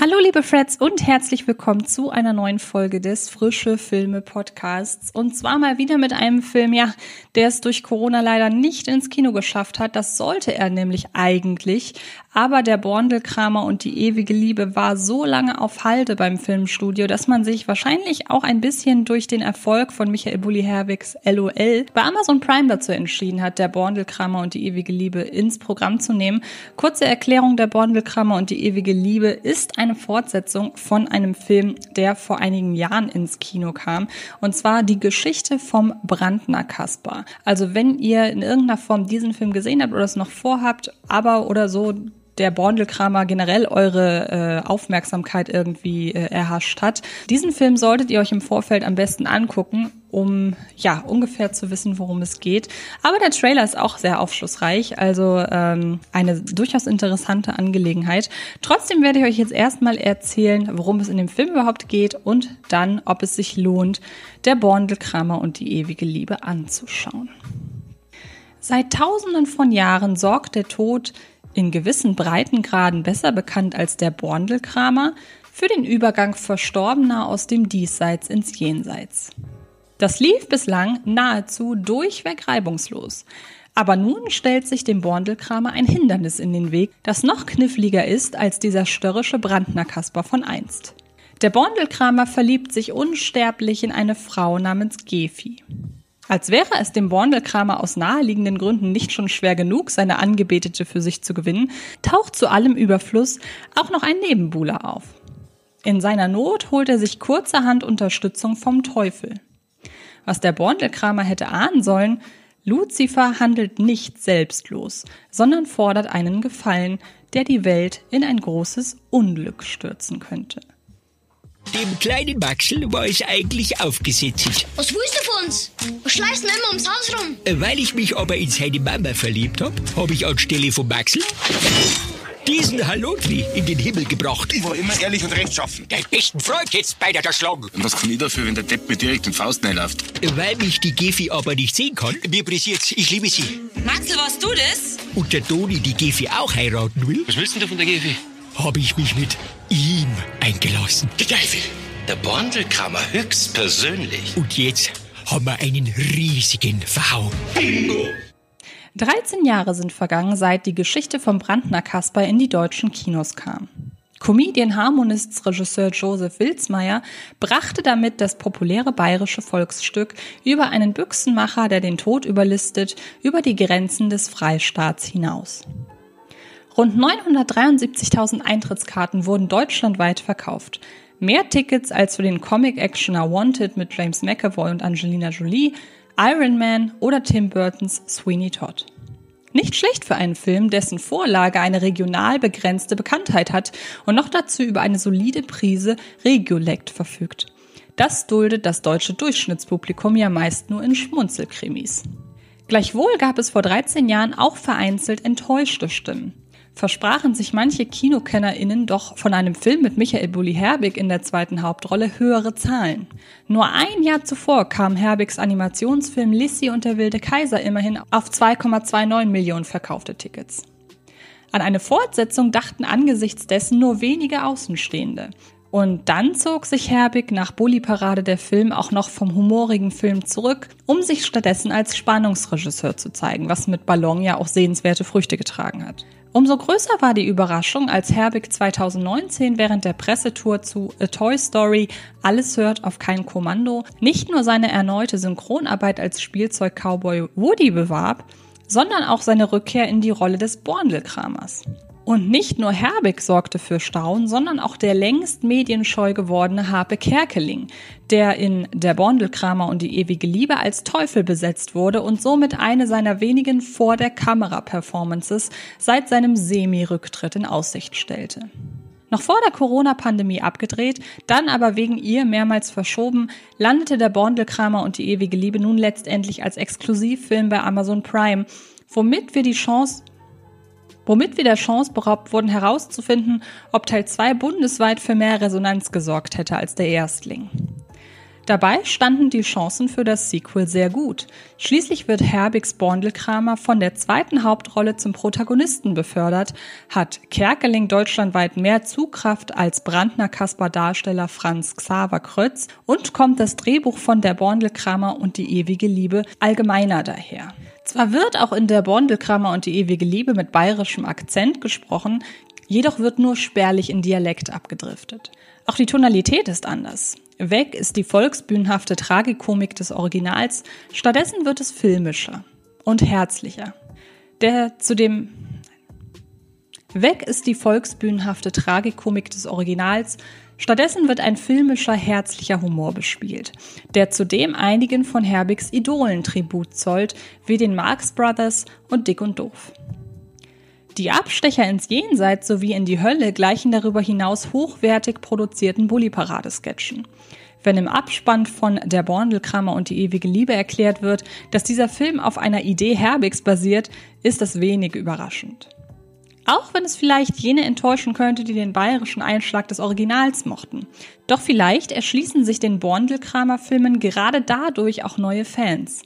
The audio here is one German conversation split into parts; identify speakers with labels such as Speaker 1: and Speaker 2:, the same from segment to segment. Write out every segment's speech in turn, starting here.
Speaker 1: Hallo liebe Freds und herzlich willkommen zu einer neuen Folge des Frische Filme Podcasts. Und zwar mal wieder mit einem Film, ja, der es durch Corona leider nicht ins Kino geschafft hat. Das sollte er nämlich eigentlich. Aber der Borndelkramer und die ewige Liebe war so lange auf Halde beim Filmstudio, dass man sich wahrscheinlich auch ein bisschen durch den Erfolg von Michael Bulli Herwigs LOL bei Amazon Prime dazu entschieden hat, der Borndelkramer und die ewige Liebe ins Programm zu nehmen. Kurze Erklärung, der Borndelkramer und die ewige Liebe ist eine Fortsetzung von einem Film, der vor einigen Jahren ins Kino kam. Und zwar die Geschichte vom Brandner Kasper. Also wenn ihr in irgendeiner Form diesen Film gesehen habt oder es noch vorhabt, aber oder so der Borndelkramer generell eure äh, Aufmerksamkeit irgendwie äh, erhascht hat. Diesen Film solltet ihr euch im Vorfeld am besten angucken, um ja ungefähr zu wissen, worum es geht. Aber der Trailer ist auch sehr aufschlussreich, also ähm, eine durchaus interessante Angelegenheit. Trotzdem werde ich euch jetzt erstmal erzählen, worum es in dem Film überhaupt geht und dann, ob es sich lohnt, der Borndelkramer und die ewige Liebe anzuschauen. Seit tausenden von Jahren sorgt der Tod in gewissen Breitengraden besser bekannt als der Borndelkramer, für den Übergang Verstorbener aus dem Diesseits ins Jenseits. Das lief bislang nahezu durchweg reibungslos. Aber nun stellt sich dem Borndelkramer ein Hindernis in den Weg, das noch kniffliger ist als dieser störrische Brandner Kasper von einst. Der Borndelkramer verliebt sich unsterblich in eine Frau namens Gefi. Als wäre es dem Borndelkramer aus naheliegenden Gründen nicht schon schwer genug, seine Angebetete für sich zu gewinnen, taucht zu allem Überfluss auch noch ein Nebenbuhler auf. In seiner Not holt er sich kurzerhand Unterstützung vom Teufel. Was der Borndelkramer hätte ahnen sollen, Luzifer handelt nicht selbstlos, sondern fordert einen Gefallen, der die Welt in ein großes Unglück stürzen könnte.
Speaker 2: Dem kleinen Maxel war es eigentlich aufgesetzt.
Speaker 3: Was willst du von uns? Was schleißt du immer ums Haus rum?
Speaker 2: Äh, weil ich mich aber in seine Mama verliebt hab, habe ich anstelle von Maxel diesen Halotri in den Himmel gebracht.
Speaker 4: Ich war immer ehrlich und rechtschaffen.
Speaker 2: Dein besten Freund jetzt beide erschlagen.
Speaker 4: Und was kann ich dafür, wenn der Depp mir direkt in den Faust reinläuft?
Speaker 2: Weil mich die Gefi aber nicht sehen kann, mir pressiert's, ich liebe sie.
Speaker 5: Maxel, warst du das?
Speaker 2: Und der Toni die Gefi auch heiraten will,
Speaker 6: Was willst denn du von der Gefi?
Speaker 2: Habe ich mich mit ihm eingelassen.
Speaker 6: Der Teufel. Der Borndelkramer höchstpersönlich.
Speaker 2: Und jetzt haben wir einen riesigen Verhau.
Speaker 1: 13 Jahre sind vergangen, seit die Geschichte vom Brandner Kasper in die deutschen Kinos kam. Comedian, Harmonists, Regisseur Joseph Wilsmeier brachte damit das populäre bayerische Volksstück über einen Büchsenmacher, der den Tod überlistet, über die Grenzen des Freistaats hinaus. Rund 973.000 Eintrittskarten wurden deutschlandweit verkauft. Mehr Tickets als für den Comic-Actioner Wanted mit James McAvoy und Angelina Jolie, Iron Man oder Tim Burtons Sweeney Todd. Nicht schlecht für einen Film, dessen Vorlage eine regional begrenzte Bekanntheit hat und noch dazu über eine solide Prise Regiolekt verfügt. Das duldet das deutsche Durchschnittspublikum ja meist nur in Schmunzelkrimis. Gleichwohl gab es vor 13 Jahren auch vereinzelt enttäuschte Stimmen versprachen sich manche KinokennerInnen doch von einem Film mit Michael Bulli Herbig in der zweiten Hauptrolle höhere Zahlen. Nur ein Jahr zuvor kam Herbigs Animationsfilm Lissy und der wilde Kaiser immerhin auf 2,29 Millionen verkaufte Tickets. An eine Fortsetzung dachten angesichts dessen nur wenige Außenstehende. Und dann zog sich Herbig nach Bulli-Parade der Film auch noch vom humorigen Film zurück, um sich stattdessen als Spannungsregisseur zu zeigen, was mit Ballon ja auch sehenswerte Früchte getragen hat. Umso größer war die Überraschung, als Herbig 2019 während der Pressetour zu A Toy Story Alles hört auf kein Kommando nicht nur seine erneute Synchronarbeit als Spielzeug-Cowboy Woody bewarb, sondern auch seine Rückkehr in die Rolle des Borndelkramers. Und nicht nur Herbig sorgte für Staunen, sondern auch der längst medienscheu gewordene Harpe Kerkeling, der in Der Bondelkramer und die ewige Liebe als Teufel besetzt wurde und somit eine seiner wenigen vor der Kamera Performances seit seinem Semi-Rücktritt in Aussicht stellte. Noch vor der Corona-Pandemie abgedreht, dann aber wegen ihr mehrmals verschoben, landete der Bondelkramer und die ewige Liebe nun letztendlich als Exklusivfilm bei Amazon Prime, womit wir die Chance womit wir der Chance beraubt wurden herauszufinden, ob Teil 2 bundesweit für mehr Resonanz gesorgt hätte als der Erstling. Dabei standen die Chancen für das Sequel sehr gut. Schließlich wird Herbigs Borndelkramer von der zweiten Hauptrolle zum Protagonisten befördert, hat Kerkeling deutschlandweit mehr Zugkraft als Brandner Kasper Darsteller Franz Xaver Krötz und kommt das Drehbuch von der Borndelkramer und die ewige Liebe allgemeiner daher. Zwar wird auch in der Borndelkramer und die ewige Liebe mit bayerischem Akzent gesprochen, jedoch wird nur spärlich in Dialekt abgedriftet. Auch die Tonalität ist anders. Weg ist die volksbühnenhafte Tragikomik des Originals, stattdessen wird es filmischer und herzlicher. Der zu dem Weg ist die volksbühnenhafte Tragikomik des Originals, stattdessen wird ein filmischer, herzlicher Humor bespielt, der zudem einigen von Herbigs Idolen Tribut zollt, wie den Marx Brothers und Dick und Doof. Die Abstecher ins Jenseits sowie in die Hölle gleichen darüber hinaus hochwertig produzierten Bulli-Parade-Sketchen. Wenn im Abspann von Der Borndelkramer und die ewige Liebe erklärt wird, dass dieser Film auf einer Idee Herbigs basiert, ist das wenig überraschend. Auch wenn es vielleicht jene enttäuschen könnte, die den bayerischen Einschlag des Originals mochten. Doch vielleicht erschließen sich den Borndelkramer-Filmen gerade dadurch auch neue Fans.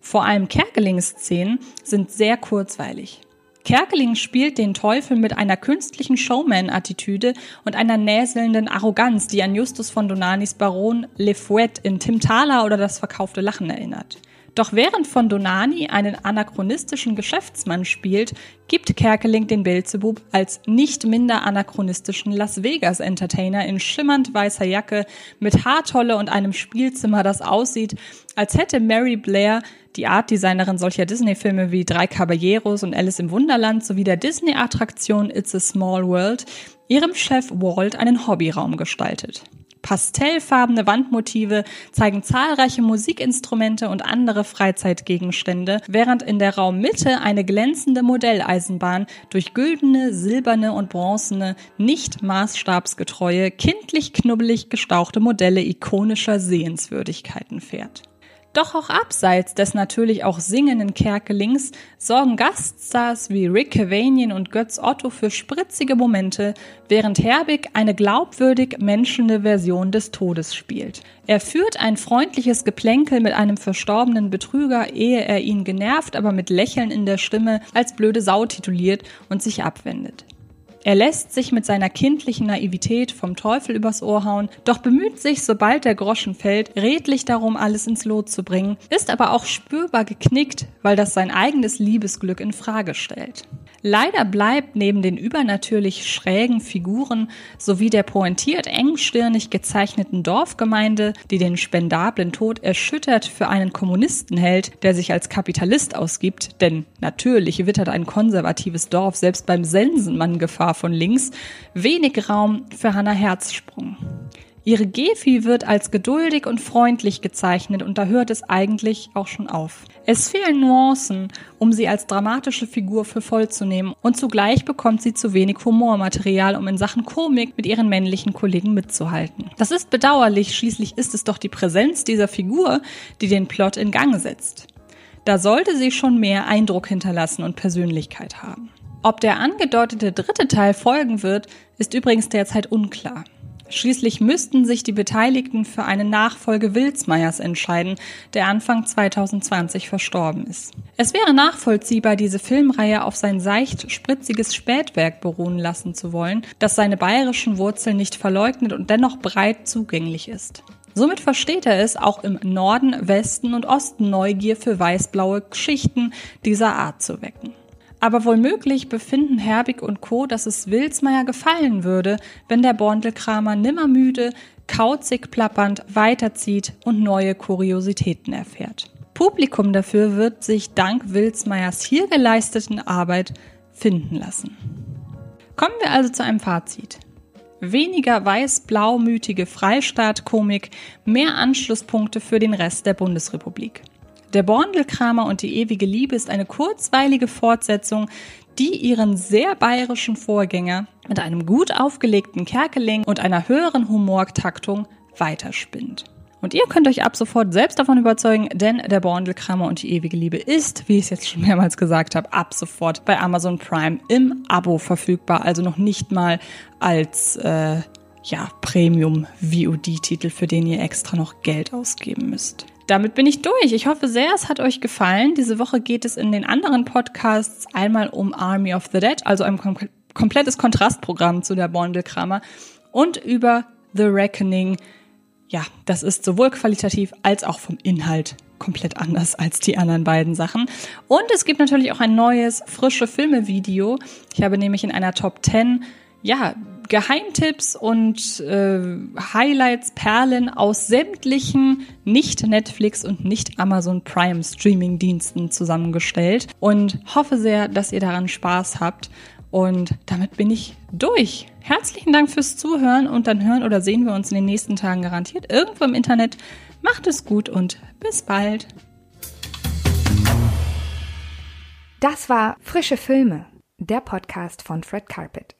Speaker 1: Vor allem Kerkelings-Szenen sind sehr kurzweilig. Kerkeling spielt den Teufel mit einer künstlichen Showman-Attitüde und einer näselnden Arroganz, die an Justus von Donanis Baron Le Fouet in Tim Thaler oder das verkaufte Lachen erinnert. Doch während von Donani einen anachronistischen Geschäftsmann spielt, gibt Kerkeling den Beelzebub als nicht minder anachronistischen Las Vegas Entertainer in schimmernd weißer Jacke mit Haartolle und einem Spielzimmer, das aussieht, als hätte Mary Blair die Artdesignerin solcher Disney-Filme wie Drei Caballeros und Alice im Wunderland sowie der Disney-Attraktion It's a Small World ihrem Chef Walt einen Hobbyraum gestaltet. Pastellfarbene Wandmotive zeigen zahlreiche Musikinstrumente und andere Freizeitgegenstände, während in der Raummitte eine glänzende Modelleisenbahn durch güldene, silberne und bronzene, nicht maßstabsgetreue, kindlich knubbelig gestauchte Modelle ikonischer Sehenswürdigkeiten fährt. Doch auch abseits des natürlich auch singenden Kerkelings sorgen Gaststars wie Rick Cavanian und Götz Otto für spritzige Momente, während Herbig eine glaubwürdig menschende Version des Todes spielt. Er führt ein freundliches Geplänkel mit einem verstorbenen Betrüger, ehe er ihn genervt, aber mit Lächeln in der Stimme als blöde Sau tituliert und sich abwendet. Er lässt sich mit seiner kindlichen Naivität vom Teufel übers Ohr hauen, doch bemüht sich, sobald der Groschen fällt, redlich darum, alles ins Lot zu bringen, ist aber auch spürbar geknickt, weil das sein eigenes Liebesglück in Frage stellt. Leider bleibt neben den übernatürlich schrägen Figuren sowie der pointiert engstirnig gezeichneten Dorfgemeinde, die den spendablen Tod erschüttert für einen Kommunisten hält, der sich als Kapitalist ausgibt, denn natürlich wittert ein konservatives Dorf selbst beim Sensenmann Gefahr von links, wenig Raum für Hannah Herzsprung. Ihre Gefi wird als geduldig und freundlich gezeichnet und da hört es eigentlich auch schon auf. Es fehlen Nuancen, um sie als dramatische Figur für voll zu nehmen und zugleich bekommt sie zu wenig Humormaterial, um in Sachen Komik mit ihren männlichen Kollegen mitzuhalten. Das ist bedauerlich, schließlich ist es doch die Präsenz dieser Figur, die den Plot in Gang setzt. Da sollte sie schon mehr Eindruck hinterlassen und Persönlichkeit haben. Ob der angedeutete dritte Teil folgen wird, ist übrigens derzeit unklar. Schließlich müssten sich die Beteiligten für eine Nachfolge Wilsmeyers entscheiden, der Anfang 2020 verstorben ist. Es wäre nachvollziehbar, diese Filmreihe auf sein seicht spritziges Spätwerk beruhen lassen zu wollen, das seine bayerischen Wurzeln nicht verleugnet und dennoch breit zugänglich ist. Somit versteht er es, auch im Norden, Westen und Osten Neugier für weißblaue Geschichten dieser Art zu wecken. Aber wohlmöglich befinden Herbig und Co., dass es Wilsmeier gefallen würde, wenn der Borndelkramer nimmermüde, kauzig plappernd weiterzieht und neue Kuriositäten erfährt. Publikum dafür wird sich dank Wilsmeiers hier geleisteten Arbeit finden lassen. Kommen wir also zu einem Fazit. Weniger weiß-blaumütige Freistaatkomik, mehr Anschlusspunkte für den Rest der Bundesrepublik. Der Borndelkramer und die ewige Liebe ist eine kurzweilige Fortsetzung, die ihren sehr bayerischen Vorgänger mit einem gut aufgelegten Kerkeling und einer höheren Humortaktung weiterspinnt. Und ihr könnt euch ab sofort selbst davon überzeugen, denn der Borndelkramer und die ewige Liebe ist, wie ich es jetzt schon mehrmals gesagt habe, ab sofort bei Amazon Prime im Abo verfügbar, also noch nicht mal als äh, ja, Premium-VOD-Titel, für den ihr extra noch Geld ausgeben müsst. Damit bin ich durch. Ich hoffe sehr, es hat euch gefallen. Diese Woche geht es in den anderen Podcasts einmal um Army of the Dead, also ein kom komplettes Kontrastprogramm zu der Bondelkramer und über The Reckoning. Ja, das ist sowohl qualitativ als auch vom Inhalt komplett anders als die anderen beiden Sachen. Und es gibt natürlich auch ein neues, frische Filme-Video. Ich habe nämlich in einer Top 10 ja, Geheimtipps und äh, Highlights, Perlen aus sämtlichen nicht Netflix und nicht Amazon Prime Streaming-Diensten zusammengestellt und hoffe sehr, dass ihr daran Spaß habt. Und damit bin ich durch. Herzlichen Dank fürs Zuhören und dann hören oder sehen wir uns in den nächsten Tagen garantiert irgendwo im Internet. Macht es gut und bis bald.
Speaker 7: Das war Frische Filme, der Podcast von Fred Carpet.